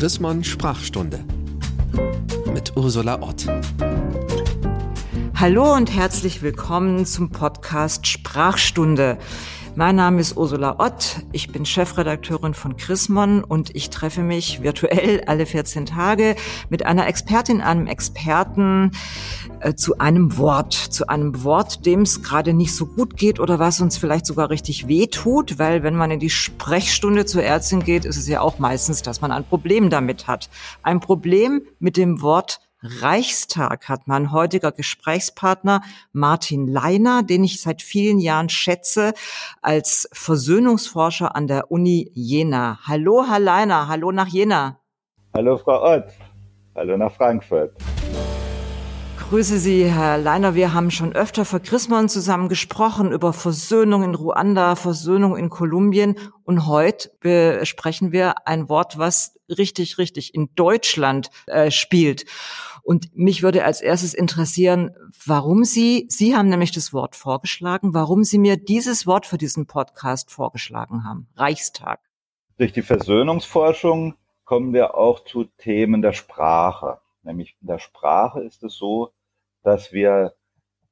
Chrismon Sprachstunde mit Ursula Ott. Hallo und herzlich willkommen zum Podcast Sprachstunde. Mein Name ist Ursula Ott. Ich bin Chefredakteurin von Chrismon und ich treffe mich virtuell alle 14 Tage mit einer Expertin, einem Experten äh, zu einem Wort, zu einem Wort, dem es gerade nicht so gut geht oder was uns vielleicht sogar richtig weh tut, weil wenn man in die Sprechstunde zur Ärztin geht, ist es ja auch meistens, dass man ein Problem damit hat. Ein Problem mit dem Wort Reichstag hat mein heutiger Gesprächspartner Martin Leiner, den ich seit vielen Jahren schätze, als Versöhnungsforscher an der Uni Jena. Hallo, Herr Leiner, hallo nach Jena. Hallo, Frau Ott. Hallo nach Frankfurt. Grüße Sie, Herr Leiner. Wir haben schon öfter für Chrismon zusammen gesprochen über Versöhnung in Ruanda, Versöhnung in Kolumbien. Und heute besprechen wir ein Wort, was richtig, richtig in Deutschland äh, spielt. Und mich würde als erstes interessieren, warum Sie, Sie haben nämlich das Wort vorgeschlagen, warum Sie mir dieses Wort für diesen Podcast vorgeschlagen haben. Reichstag. Durch die Versöhnungsforschung kommen wir auch zu Themen der Sprache. Nämlich in der Sprache ist es so, dass wir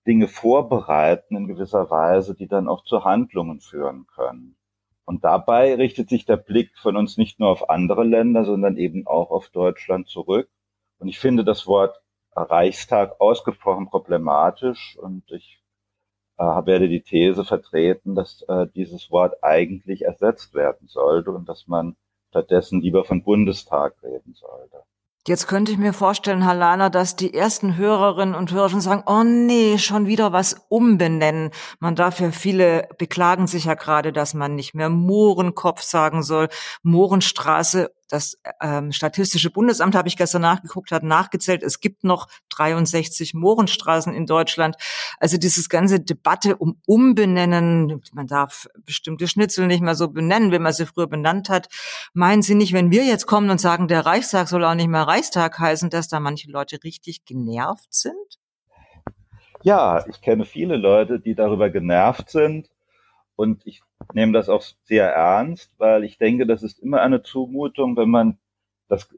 Dinge vorbereiten in gewisser Weise, die dann auch zu Handlungen führen können. Und dabei richtet sich der Blick von uns nicht nur auf andere Länder, sondern eben auch auf Deutschland zurück. Und ich finde das Wort Reichstag ausgesprochen problematisch und ich äh, werde die These vertreten, dass äh, dieses Wort eigentlich ersetzt werden sollte und dass man stattdessen lieber von Bundestag reden sollte. Jetzt könnte ich mir vorstellen, Herr Lahner, dass die ersten Hörerinnen und Hörer schon sagen, oh nee, schon wieder was umbenennen. Man darf ja, viele beklagen sich ja gerade, dass man nicht mehr Mohrenkopf sagen soll. Mohrenstraße das ähm, Statistische Bundesamt, habe ich gestern nachgeguckt, hat nachgezählt, es gibt noch 63 Mohrenstraßen in Deutschland. Also dieses ganze Debatte um Umbenennen, man darf bestimmte Schnitzel nicht mehr so benennen, wie man sie früher benannt hat. Meinen Sie nicht, wenn wir jetzt kommen und sagen, der Reichstag soll auch nicht mehr Reichstag heißen, dass da manche Leute richtig genervt sind? Ja, ich kenne viele Leute, die darüber genervt sind. Und ich nehme das auch sehr ernst, weil ich denke, das ist immer eine Zumutung, wenn man das,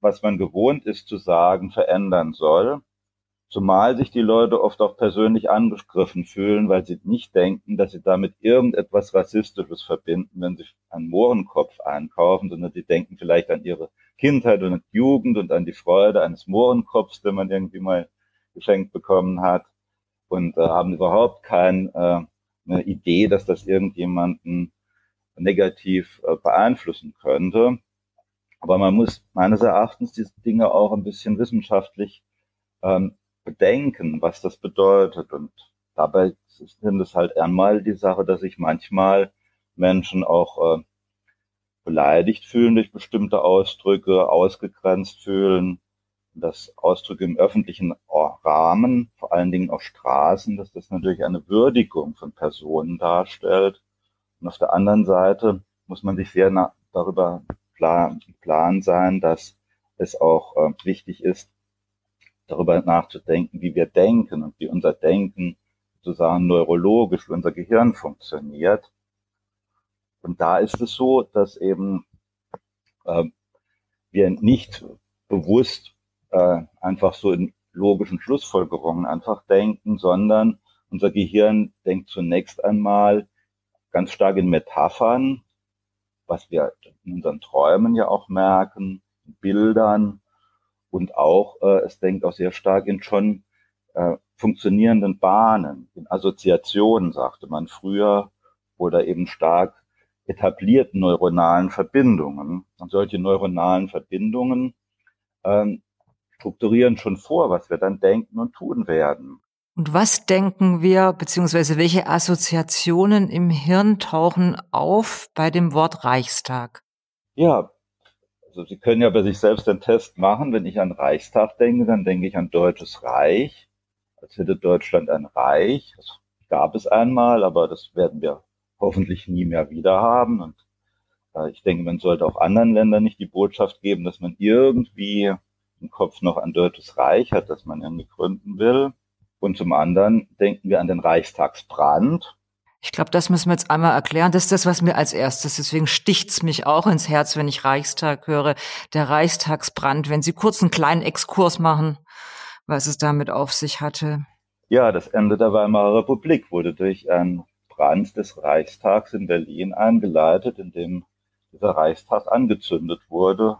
was man gewohnt ist zu sagen, verändern soll. Zumal sich die Leute oft auch persönlich angegriffen fühlen, weil sie nicht denken, dass sie damit irgendetwas Rassistisches verbinden, wenn sie einen Mohrenkopf einkaufen, sondern sie denken vielleicht an ihre Kindheit und Jugend und an die Freude eines Mohrenkopfs, den man irgendwie mal geschenkt bekommen hat und äh, haben überhaupt kein äh, eine Idee, dass das irgendjemanden negativ äh, beeinflussen könnte. Aber man muss meines Erachtens diese Dinge auch ein bisschen wissenschaftlich ähm, bedenken, was das bedeutet. Und dabei sind es halt einmal die Sache, dass sich manchmal Menschen auch äh, beleidigt fühlen durch bestimmte Ausdrücke, ausgegrenzt fühlen, dass Ausdrücke im öffentlichen Rahmen, vor allen Dingen auf Straßen, dass das natürlich eine Würdigung von Personen darstellt. Und auf der anderen Seite muss man sich sehr darüber plan, plan sein, dass es auch äh, wichtig ist, darüber nachzudenken, wie wir denken und wie unser Denken sozusagen neurologisch, wie unser Gehirn funktioniert. Und da ist es so, dass eben äh, wir nicht bewusst äh, einfach so in logischen Schlussfolgerungen einfach denken, sondern unser Gehirn denkt zunächst einmal ganz stark in Metaphern, was wir in unseren Träumen ja auch merken, Bildern und auch äh, es denkt auch sehr stark in schon äh, funktionierenden Bahnen, in Assoziationen, sagte man früher, oder eben stark etablierten neuronalen Verbindungen. Und solche neuronalen Verbindungen ähm, strukturieren schon vor, was wir dann denken und tun werden. Und was denken wir, beziehungsweise welche Assoziationen im Hirn tauchen auf bei dem Wort Reichstag? Ja, also Sie können ja bei sich selbst den Test machen. Wenn ich an Reichstag denke, dann denke ich an Deutsches Reich, als hätte Deutschland ein Reich. Das gab es einmal, aber das werden wir hoffentlich nie mehr wieder haben. Und äh, ich denke, man sollte auch anderen Ländern nicht die Botschaft geben, dass man irgendwie im Kopf noch ein Deutsches Reich hat, das man irgendwie gründen will. Und zum anderen denken wir an den Reichstagsbrand. Ich glaube, das müssen wir jetzt einmal erklären. Das ist das, was mir als erstes, deswegen sticht's mich auch ins Herz, wenn ich Reichstag höre, der Reichstagsbrand. Wenn Sie kurz einen kleinen Exkurs machen, was es damit auf sich hatte. Ja, das Ende der Weimarer Republik wurde durch einen Brand des Reichstags in Berlin eingeleitet, in dem dieser Reichstag angezündet wurde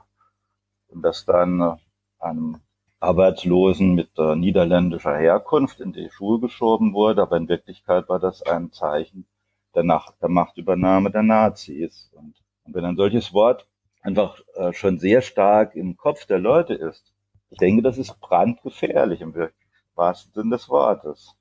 und das dann äh, einem Arbeitslosen mit äh, niederländischer Herkunft in die Schuhe geschoben wurde, aber in Wirklichkeit war das ein Zeichen der, Nach der Machtübernahme der Nazis. Und, und, wenn ein solches Wort einfach äh, schon sehr stark im Kopf der Leute ist, ich denke, das ist brandgefährlich im wahrsten Sinn des Wortes.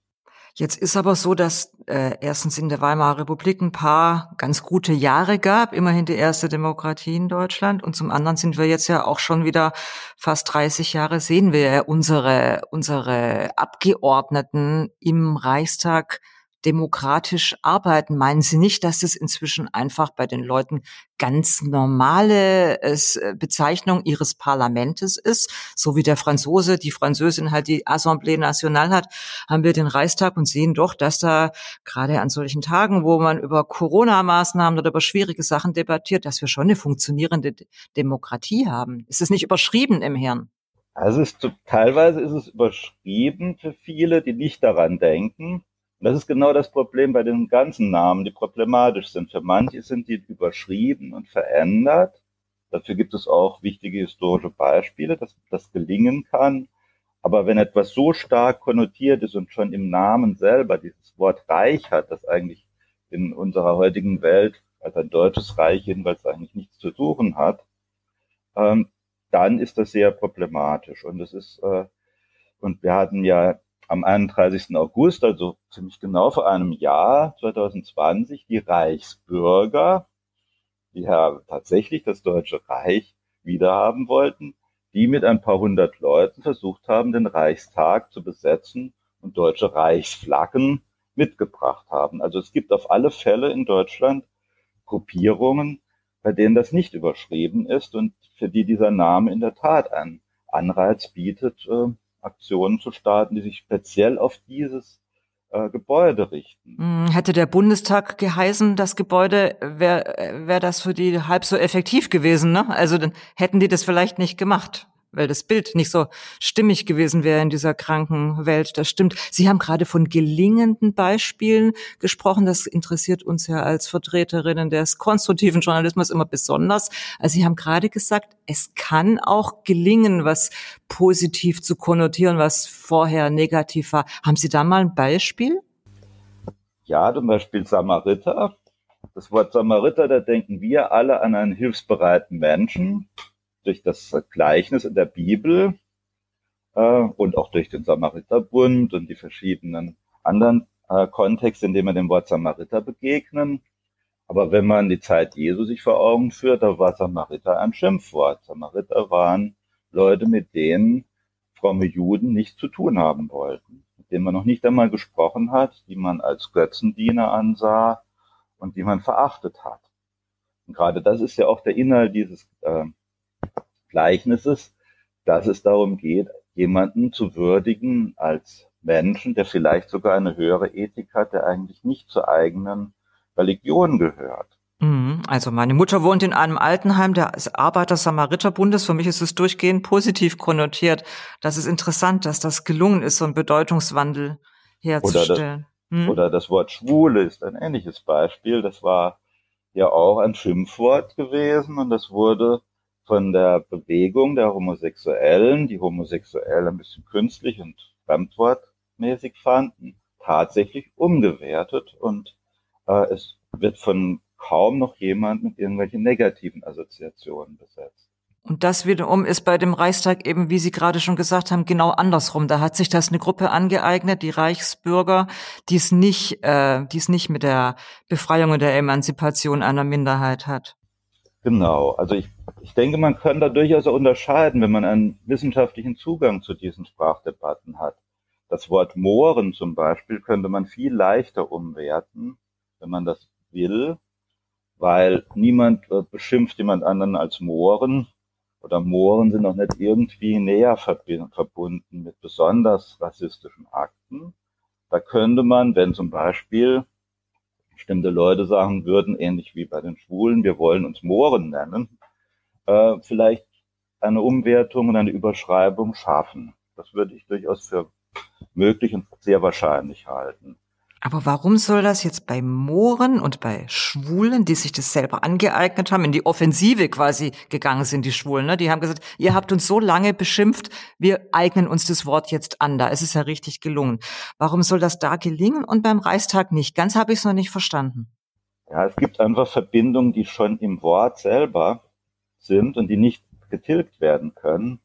Jetzt ist aber so, dass äh, erstens in der Weimarer Republik ein paar ganz gute Jahre gab, immerhin die erste Demokratie in Deutschland. Und zum anderen sind wir jetzt ja auch schon wieder fast 30 Jahre sehen wir ja unsere, unsere Abgeordneten im Reichstag demokratisch arbeiten. Meinen Sie nicht, dass es inzwischen einfach bei den Leuten ganz normale äh, Bezeichnung ihres Parlamentes ist? So wie der Franzose, die Französin halt die Assemblée Nationale hat, haben wir den Reichstag und sehen doch, dass da gerade an solchen Tagen, wo man über Corona-Maßnahmen oder über schwierige Sachen debattiert, dass wir schon eine funktionierende Demokratie haben. Ist es nicht überschrieben im Hirn? Also ist, teilweise ist es überschrieben für viele, die nicht daran denken. Und das ist genau das Problem bei den ganzen Namen, die problematisch sind. Für manche sind die überschrieben und verändert. Dafür gibt es auch wichtige historische Beispiele, dass das gelingen kann. Aber wenn etwas so stark konnotiert ist und schon im Namen selber dieses Wort Reich hat, das eigentlich in unserer heutigen Welt als ein deutsches Reich jedenfalls eigentlich nichts zu suchen hat, ähm, dann ist das sehr problematisch. Und es ist, äh, und wir hatten ja am 31. August, also ziemlich genau vor einem Jahr 2020, die Reichsbürger, die ja tatsächlich das Deutsche Reich wiederhaben wollten, die mit ein paar hundert Leuten versucht haben, den Reichstag zu besetzen und deutsche Reichsflaggen mitgebracht haben. Also es gibt auf alle Fälle in Deutschland Gruppierungen, bei denen das nicht überschrieben ist und für die dieser Name in der Tat einen Anreiz bietet, äh, Aktionen zu starten, die sich speziell auf dieses äh, Gebäude richten. Hm, hätte der Bundestag geheißen, das Gebäude, wäre wär das für die halb so effektiv gewesen. Ne? Also dann hätten die das vielleicht nicht gemacht weil das Bild nicht so stimmig gewesen wäre in dieser kranken Welt. Das stimmt. Sie haben gerade von gelingenden Beispielen gesprochen. Das interessiert uns ja als Vertreterinnen des konstruktiven Journalismus immer besonders. Also Sie haben gerade gesagt, es kann auch gelingen, was positiv zu konnotieren, was vorher negativ war. Haben Sie da mal ein Beispiel? Ja, zum Beispiel Samariter. Das Wort Samariter, da denken wir alle an einen hilfsbereiten Menschen, durch das Gleichnis in der Bibel äh, und auch durch den Samariterbund und die verschiedenen anderen äh, Kontexte, in denen wir dem Wort Samariter begegnen. Aber wenn man die Zeit Jesu sich vor Augen führt, da war Samariter ein Schimpfwort. Samariter waren Leute, mit denen fromme Juden nichts zu tun haben wollten, mit denen man noch nicht einmal gesprochen hat, die man als Götzendiener ansah und die man verachtet hat. Und gerade das ist ja auch der Inhalt dieses äh, Gleichnisses, dass es darum geht, jemanden zu würdigen als Menschen, der vielleicht sogar eine höhere Ethik hat, der eigentlich nicht zur eigenen Religion gehört. Mhm. Also meine Mutter wohnt in einem Altenheim des Arbeiter-Samariter-Bundes. Für mich ist es durchgehend positiv konnotiert. Das ist interessant, dass das gelungen ist, so einen Bedeutungswandel herzustellen. Oder das, hm? oder das Wort Schwule ist ein ähnliches Beispiel. Das war ja auch ein Schimpfwort gewesen und das wurde von der Bewegung der Homosexuellen, die homosexuell ein bisschen künstlich und fremdwortmäßig fanden, tatsächlich umgewertet und äh, es wird von kaum noch jemand mit irgendwelchen negativen Assoziationen besetzt. Und das wiederum ist bei dem Reichstag eben, wie Sie gerade schon gesagt haben, genau andersrum. Da hat sich das eine Gruppe angeeignet, die Reichsbürger, die es nicht, äh, die es nicht mit der Befreiung und der Emanzipation einer Minderheit hat. Genau. Also ich ich denke, man kann da durchaus unterscheiden, wenn man einen wissenschaftlichen Zugang zu diesen Sprachdebatten hat. Das Wort Mohren zum Beispiel könnte man viel leichter umwerten, wenn man das will, weil niemand äh, beschimpft jemand anderen als Mohren oder Mohren sind auch nicht irgendwie näher verbunden mit besonders rassistischen Akten. Da könnte man, wenn zum Beispiel bestimmte Leute sagen würden, ähnlich wie bei den Schwulen, wir wollen uns Mohren nennen, äh, vielleicht eine Umwertung und eine Überschreibung schaffen. Das würde ich durchaus für möglich und sehr wahrscheinlich halten. Aber warum soll das jetzt bei Mohren und bei Schwulen, die sich das selber angeeignet haben, in die Offensive quasi gegangen sind, die Schwulen, ne? Die haben gesagt, ihr habt uns so lange beschimpft, wir eignen uns das Wort jetzt an. Da ist es ja richtig gelungen. Warum soll das da gelingen und beim Reichstag nicht? Ganz habe ich es noch nicht verstanden. Ja, es gibt einfach Verbindungen, die schon im Wort selber sind und die nicht getilgt werden können.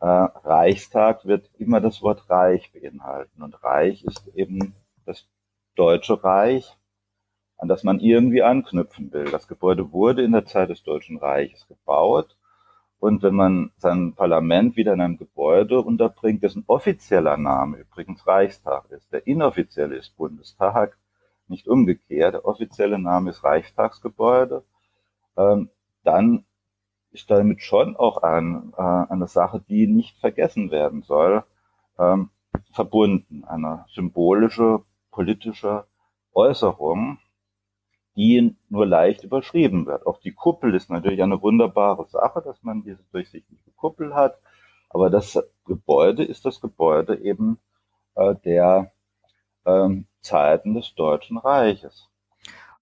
Äh, Reichstag wird immer das Wort Reich beinhalten und Reich ist eben das Deutsche Reich, an das man irgendwie anknüpfen will. Das Gebäude wurde in der Zeit des Deutschen Reiches gebaut. Und wenn man sein Parlament wieder in einem Gebäude unterbringt, dessen offizieller Name übrigens Reichstag ist, der inoffizielle ist Bundestag, nicht umgekehrt, der offizielle Name ist Reichstagsgebäude, ähm, dann ist damit schon auch ein, äh, eine Sache, die nicht vergessen werden soll, ähm, verbunden. Eine symbolische politische Äußerung, die nur leicht überschrieben wird. Auch die Kuppel ist natürlich eine wunderbare Sache, dass man diese durchsichtige Kuppel hat. Aber das Gebäude ist das Gebäude eben äh, der ähm, Zeiten des Deutschen Reiches.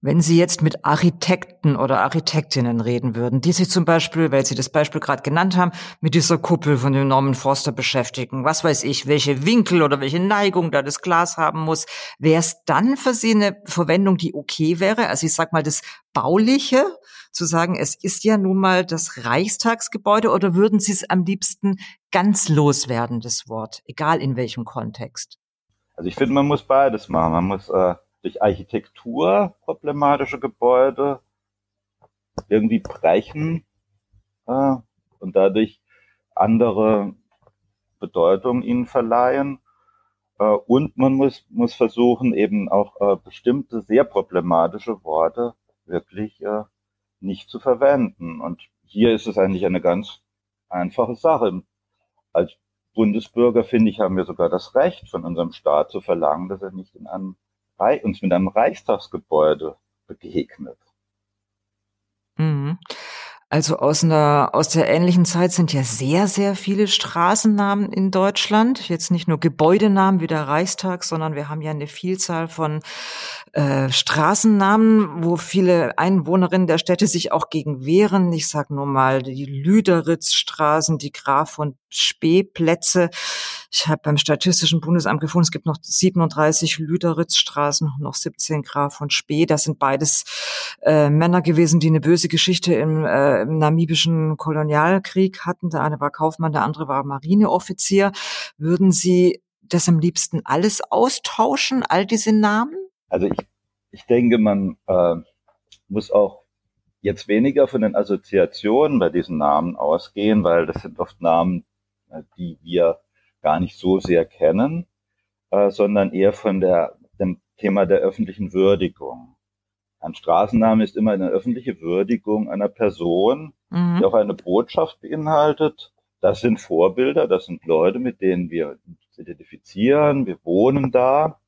Wenn Sie jetzt mit Architekten oder Architektinnen reden würden, die sich zum Beispiel, weil Sie das Beispiel gerade genannt haben, mit dieser Kuppel von dem Norman Forster beschäftigen, was weiß ich, welche Winkel oder welche Neigung da das Glas haben muss, wäre es dann für Sie eine Verwendung, die okay wäre? Also ich sag mal das Bauliche, zu sagen, es ist ja nun mal das Reichstagsgebäude oder würden Sie es am liebsten ganz loswerden, das Wort, egal in welchem Kontext? Also ich finde, man muss beides machen. Man muss äh durch Architektur problematische Gebäude irgendwie brechen äh, und dadurch andere Bedeutung ihnen verleihen. Äh, und man muss, muss versuchen, eben auch äh, bestimmte sehr problematische Worte wirklich äh, nicht zu verwenden. Und hier ist es eigentlich eine ganz einfache Sache. Als Bundesbürger, finde ich, haben wir sogar das Recht von unserem Staat zu verlangen, dass er nicht in einem uns mit einem Reichstagsgebäude begegnet. Also aus einer, aus der ähnlichen Zeit sind ja sehr, sehr viele Straßennamen in Deutschland. Jetzt nicht nur Gebäudenamen wie der Reichstag, sondern wir haben ja eine Vielzahl von äh, Straßennamen, wo viele Einwohnerinnen der Städte sich auch gegen wehren. Ich sage nur mal die Lüderitzstraßen, die Graf von Spee-Plätze. Ich habe beim Statistischen Bundesamt gefunden, es gibt noch 37 Lüderitzstraßen, noch 17 Graf von Spee. Das sind beides äh, Männer gewesen, die eine böse Geschichte im, äh, im namibischen Kolonialkrieg hatten. Der eine war Kaufmann, der andere war Marineoffizier. Würden Sie das am liebsten alles austauschen, all diese Namen? Also ich, ich denke, man äh, muss auch jetzt weniger von den Assoziationen bei diesen Namen ausgehen, weil das sind oft Namen, äh, die wir gar nicht so sehr kennen, äh, sondern eher von der, dem Thema der öffentlichen Würdigung. Ein Straßenname ist immer eine öffentliche Würdigung einer Person, mhm. die auch eine Botschaft beinhaltet. Das sind Vorbilder, das sind Leute, mit denen wir uns identifizieren, wir wohnen da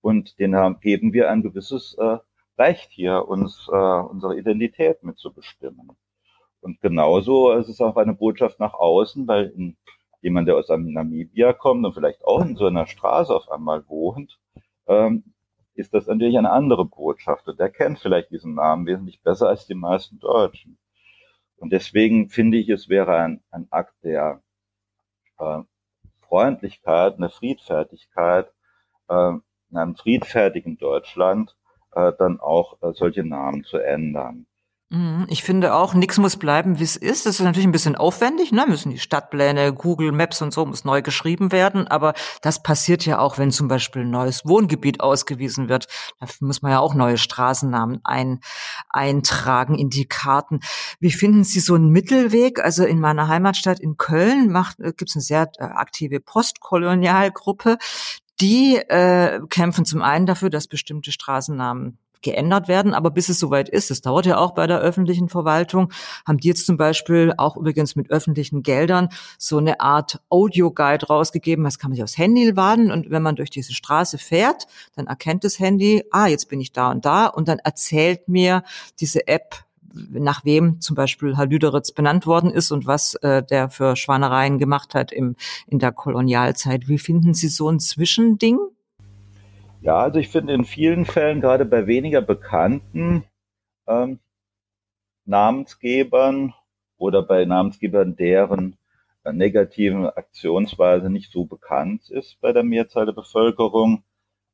und denen geben wir ein gewisses äh, Recht hier, uns äh, unsere Identität mitzubestimmen. Und genauso ist es auch eine Botschaft nach außen, weil in jemand, der aus Namibia kommt und vielleicht auch in so einer Straße auf einmal wohnt, ähm, ist das natürlich eine andere Botschaft. Und der kennt vielleicht diesen Namen wesentlich besser als die meisten Deutschen. Und deswegen finde ich, es wäre ein, ein Akt der äh, Freundlichkeit, eine Friedfertigkeit, äh, in einem friedfertigen Deutschland äh, dann auch äh, solche Namen zu ändern. Mhm. Ich finde auch, nichts muss bleiben, wie es ist. Das ist natürlich ein bisschen aufwendig, ne? Müssen die Stadtpläne, Google Maps und so muss neu geschrieben werden. Aber das passiert ja auch, wenn zum Beispiel ein neues Wohngebiet ausgewiesen wird. Dafür muss man ja auch neue Straßennamen ein, eintragen in die Karten. Wie finden Sie so einen Mittelweg? Also in meiner Heimatstadt in Köln macht, äh, gibt es eine sehr äh, aktive Postkolonialgruppe. Die äh, kämpfen zum einen dafür, dass bestimmte Straßennamen geändert werden. Aber bis es soweit ist, es dauert ja auch bei der öffentlichen Verwaltung, haben die jetzt zum Beispiel auch übrigens mit öffentlichen Geldern so eine Art Audio-Guide rausgegeben. Das kann man sich aufs Handy laden und wenn man durch diese Straße fährt, dann erkennt das Handy, ah, jetzt bin ich da und da und dann erzählt mir diese App, nach wem zum Beispiel Herr Lüderitz benannt worden ist und was äh, der für Schwanereien gemacht hat im, in der Kolonialzeit. Wie finden Sie so ein Zwischending? Ja, also ich finde in vielen Fällen, gerade bei weniger bekannten ähm, Namensgebern oder bei Namensgebern, deren äh, negativen Aktionsweise nicht so bekannt ist bei der Mehrzahl der Bevölkerung,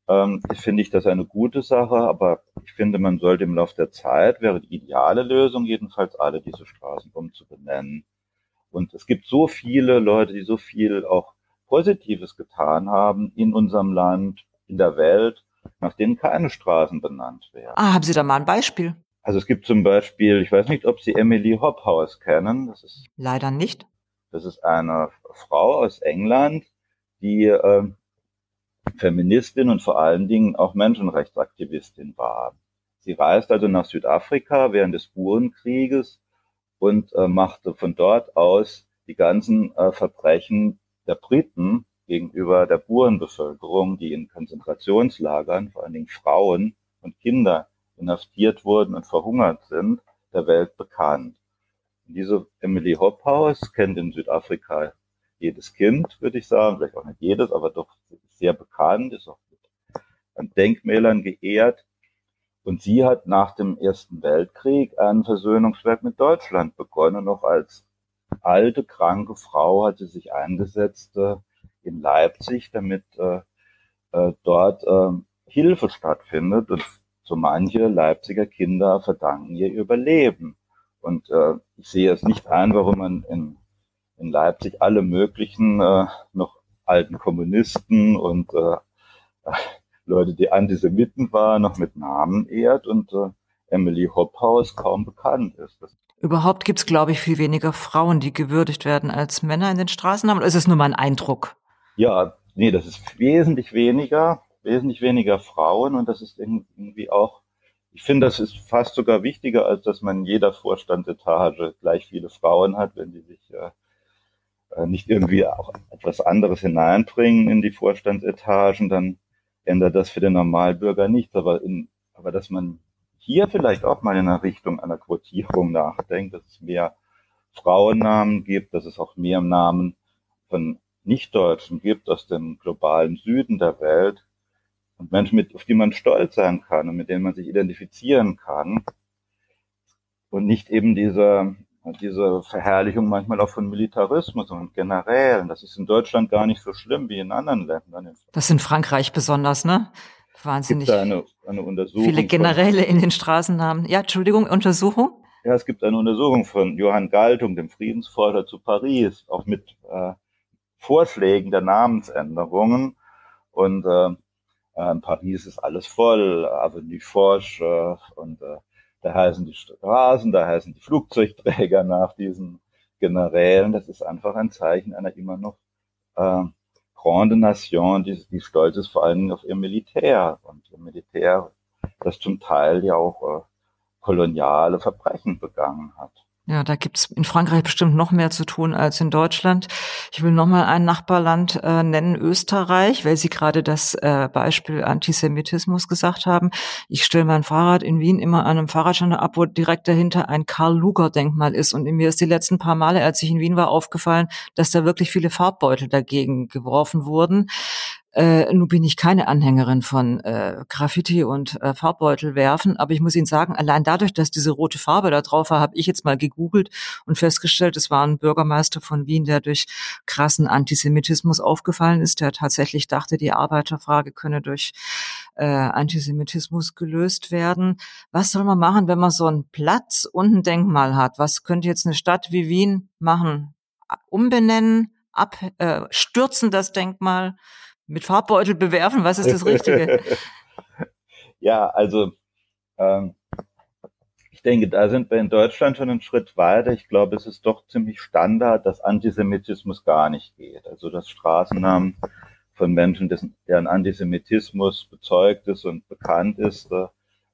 ähm, finde ich das eine gute Sache, aber ich finde, man sollte im Laufe der Zeit, wäre die ideale Lösung jedenfalls, alle diese Straßen umzubenennen. Und es gibt so viele Leute, die so viel auch Positives getan haben in unserem Land, in der Welt, nach denen keine Straßen benannt werden. Ah, haben Sie da mal ein Beispiel? Also es gibt zum Beispiel, ich weiß nicht, ob Sie Emily Hobhouse kennen. Das ist leider nicht. Das ist eine Frau aus England, die äh, Feministin und vor allen Dingen auch Menschenrechtsaktivistin war. Sie reiste also nach Südafrika während des Burenkrieges und äh, machte von dort aus die ganzen äh, Verbrechen der Briten gegenüber der Burenbevölkerung, die in Konzentrationslagern, vor allen Dingen Frauen und Kinder, inhaftiert wurden und verhungert sind, der Welt bekannt. Und diese Emily Hophouse kennt in Südafrika jedes Kind, würde ich sagen, vielleicht auch nicht jedes, aber doch sehr bekannt, ist auch an Denkmälern geehrt. Und sie hat nach dem Ersten Weltkrieg ein Versöhnungswerk mit Deutschland begonnen. Noch als alte, kranke Frau hat sie sich eingesetzt äh, in Leipzig, damit äh, äh, dort äh, Hilfe stattfindet. Und so manche Leipziger Kinder verdanken ihr Überleben. Und äh, ich sehe es nicht ein, warum man in in Leipzig alle möglichen äh, noch alten Kommunisten und äh, Leute, die Antisemiten waren, noch mit Namen ehrt und äh, Emily Hophaus kaum bekannt ist. Das Überhaupt gibt's, glaube ich, viel weniger Frauen, die gewürdigt werden als Männer in den Straßennamen. Oder ist es nur mein Eindruck? Ja, nee, das ist wesentlich weniger, wesentlich weniger Frauen und das ist irgendwie auch, ich finde, das ist fast sogar wichtiger, als dass man in jeder Vorstandsetage gleich viele Frauen hat, wenn die sich äh, äh, nicht irgendwie auch etwas anderes hineinbringen in die Vorstandsetagen, dann ändert das für den Normalbürger nichts. Aber, in, aber dass man hier vielleicht auch mal in der Richtung einer Quotierung nachdenkt, dass es mehr Frauennamen gibt, dass es auch mehr Namen von Nichtdeutschen gibt aus dem globalen Süden der Welt und Menschen, mit, auf die man stolz sein kann und mit denen man sich identifizieren kann und nicht eben dieser diese Verherrlichung manchmal auch von Militarismus und Generälen. Das ist in Deutschland gar nicht so schlimm wie in anderen Ländern. Das ist in Frankreich besonders, ne? Wahnsinnig. Es gibt eine, eine Untersuchung viele Generäle in den Straßennamen. Ja, Entschuldigung, Untersuchung? Ja, es gibt eine Untersuchung von Johann Galtung, dem Friedensforscher zu Paris, auch mit äh, Vorschlägen der Namensänderungen. Und äh, in äh, Paris ist alles voll, Avenue Foch äh, und äh, da heißen die Straßen, da heißen die Flugzeugträger nach diesen Generälen. Das ist einfach ein Zeichen einer immer noch äh, Grande Nation, die, die stolz ist vor allem auf ihr Militär und ihr Militär, das zum Teil ja auch äh, koloniale Verbrechen begangen hat. Ja, da gibt's in Frankreich bestimmt noch mehr zu tun als in Deutschland. Ich will noch mal ein Nachbarland äh, nennen, Österreich, weil Sie gerade das äh, Beispiel Antisemitismus gesagt haben. Ich stelle mein Fahrrad in Wien immer an einem Fahrradständer ab, wo direkt dahinter ein Karl-Luger-Denkmal ist. Und mir ist die letzten paar Male, als ich in Wien war, aufgefallen, dass da wirklich viele Farbbeutel dagegen geworfen wurden. Äh, nun bin ich keine Anhängerin von äh, Graffiti und äh, Farbbeutel werfen, aber ich muss Ihnen sagen, allein dadurch, dass diese rote Farbe da drauf war, habe ich jetzt mal gegoogelt und festgestellt, es war ein Bürgermeister von Wien, der durch krassen Antisemitismus aufgefallen ist, der tatsächlich dachte, die Arbeiterfrage könne durch äh, Antisemitismus gelöst werden. Was soll man machen, wenn man so einen Platz und ein Denkmal hat? Was könnte jetzt eine Stadt wie Wien machen? Umbenennen, abstürzen äh, das Denkmal? Mit Farbbeutel bewerfen? Was ist das Richtige? ja, also ähm, ich denke, da sind wir in Deutschland schon einen Schritt weiter. Ich glaube, es ist doch ziemlich Standard, dass Antisemitismus gar nicht geht. Also dass Straßennamen von Menschen, dessen, deren Antisemitismus bezeugt ist und bekannt ist, äh,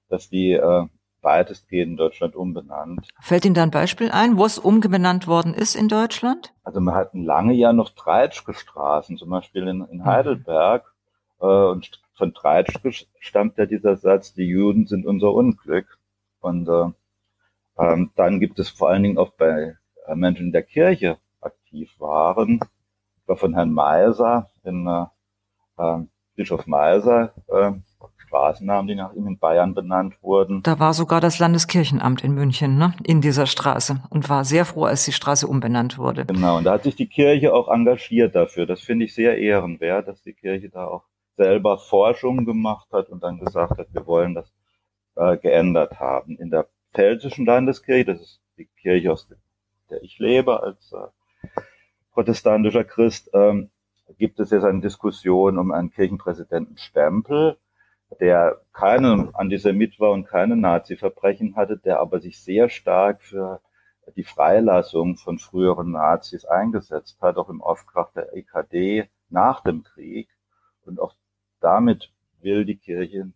dass die äh, weitestgehend in Deutschland umbenannt. Fällt Ihnen da ein Beispiel ein, wo es umbenannt worden ist in Deutschland? Also wir hatten lange ja noch Treitschke-Straßen, zum Beispiel in, in mhm. Heidelberg. Äh, und von Treitschke stammt ja dieser Satz, die Juden sind unser Unglück. Und äh, ähm, dann gibt es vor allen Dingen auch bei äh, Menschen in der Kirche aktiv waren, war von Herrn Meiser in äh, äh, Bischof Meiser äh, Straßennamen, die nach ihm in Bayern benannt wurden. Da war sogar das Landeskirchenamt in München, ne, in dieser Straße und war sehr froh, als die Straße umbenannt wurde. Genau, und da hat sich die Kirche auch engagiert dafür. Das finde ich sehr ehrenwert, dass die Kirche da auch selber Forschung gemacht hat und dann gesagt hat, wir wollen das äh, geändert haben. In der pfälzischen Landeskirche, das ist die Kirche, aus der ich lebe als äh, protestantischer Christ, ähm, gibt es jetzt eine Diskussion um einen Kirchenpräsidenten Stempel der keinen Antisemit war und keine Nazi-Verbrechen hatte, der aber sich sehr stark für die Freilassung von früheren Nazis eingesetzt hat, auch im Auftrag der EKD nach dem Krieg. Und auch damit will die Kirche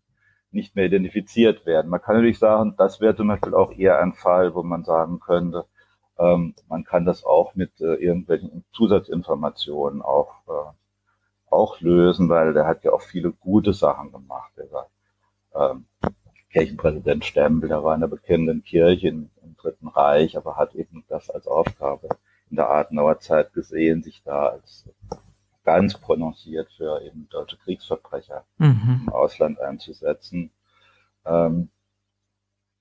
nicht mehr identifiziert werden. Man kann natürlich sagen, das wäre zum Beispiel auch eher ein Fall, wo man sagen könnte, ähm, man kann das auch mit äh, irgendwelchen Zusatzinformationen auch äh, auch lösen, weil der hat ja auch viele gute Sachen gemacht. Der war ähm, Kirchenpräsident Stempel, der war in der bekennenden Kirche im, im Dritten Reich, aber hat eben das als Aufgabe in der Adenauer Zeit gesehen, sich da als ganz prononciert für eben deutsche Kriegsverbrecher mhm. im Ausland einzusetzen. Ähm,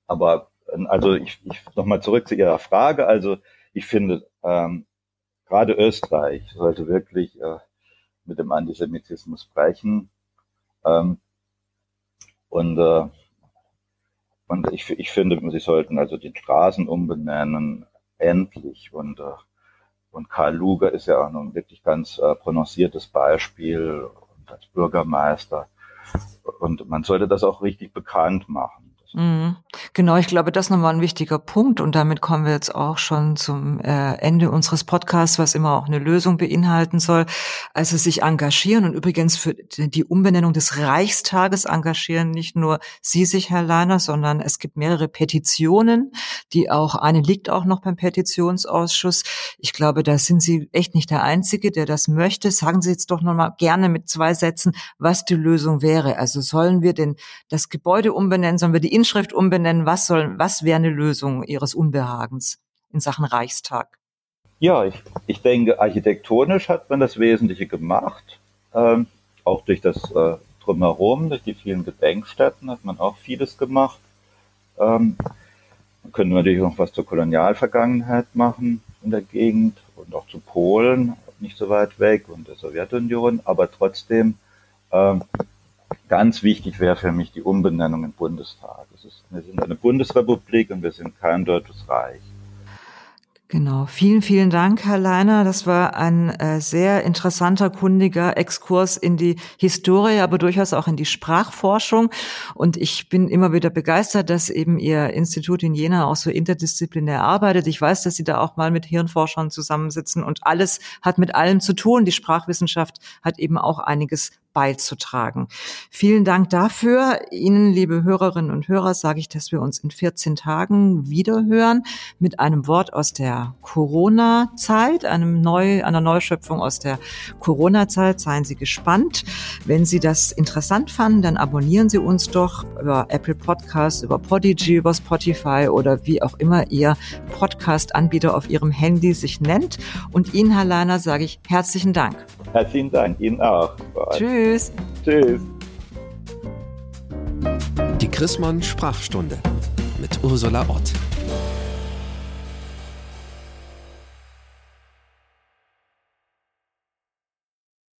aber also ich, ich nochmal zurück zu Ihrer Frage. Also ich finde, ähm, gerade Österreich sollte wirklich äh, mit dem Antisemitismus brechen. Ähm, und äh, und ich, ich finde, sie sollten also die Straßen umbenennen, endlich. Und, äh, und Karl Luger ist ja auch ein wirklich ganz äh, prononciertes Beispiel und als Bürgermeister. Und man sollte das auch richtig bekannt machen. Mhm. Genau, ich glaube, das ist nochmal ein wichtiger Punkt und damit kommen wir jetzt auch schon zum äh, Ende unseres Podcasts, was immer auch eine Lösung beinhalten soll. Also sich engagieren und übrigens für die Umbenennung des Reichstages engagieren nicht nur Sie sich, Herr Leiner, sondern es gibt mehrere Petitionen, die auch, eine liegt auch noch beim Petitionsausschuss. Ich glaube, da sind Sie echt nicht der Einzige, der das möchte. Sagen Sie jetzt doch nochmal gerne mit zwei Sätzen, was die Lösung wäre. Also sollen wir denn das Gebäude umbenennen, sollen wir die Inschrift umbenennen? Was soll, was wäre eine Lösung Ihres Unbehagens in Sachen Reichstag? Ja, ich, ich denke, architektonisch hat man das Wesentliche gemacht. Ähm, auch durch das äh, Drumherum, durch die vielen Gedenkstätten hat man auch vieles gemacht. Ähm, man könnte natürlich noch was zur Kolonialvergangenheit machen in der Gegend und auch zu Polen, nicht so weit weg und der Sowjetunion, aber trotzdem ähm, ganz wichtig wäre für mich die Umbenennung im Bundestag. Ist, wir sind eine Bundesrepublik und wir sind kein deutsches Reich. Genau. Vielen, vielen Dank, Herr Leiner. Das war ein äh, sehr interessanter, kundiger Exkurs in die Historie, aber durchaus auch in die Sprachforschung. Und ich bin immer wieder begeistert, dass eben Ihr Institut in Jena auch so interdisziplinär arbeitet. Ich weiß, dass Sie da auch mal mit Hirnforschern zusammensitzen und alles hat mit allem zu tun. Die Sprachwissenschaft hat eben auch einiges beizutragen. Vielen Dank dafür. Ihnen, liebe Hörerinnen und Hörer, sage ich, dass wir uns in 14 Tagen wiederhören mit einem Wort aus der Corona-Zeit, einem neu, einer Neuschöpfung aus der Corona-Zeit. Seien Sie gespannt. Wenn Sie das interessant fanden, dann abonnieren Sie uns doch über Apple Podcasts, über Podigy, über Spotify oder wie auch immer Ihr Podcast-Anbieter auf Ihrem Handy sich nennt. Und Ihnen, Herr Leiner, sage ich herzlichen Dank. Herzlichen Dank, Ihnen auch. Tschüss. Tschüss. Die Chrismon Sprachstunde mit Ursula Ott.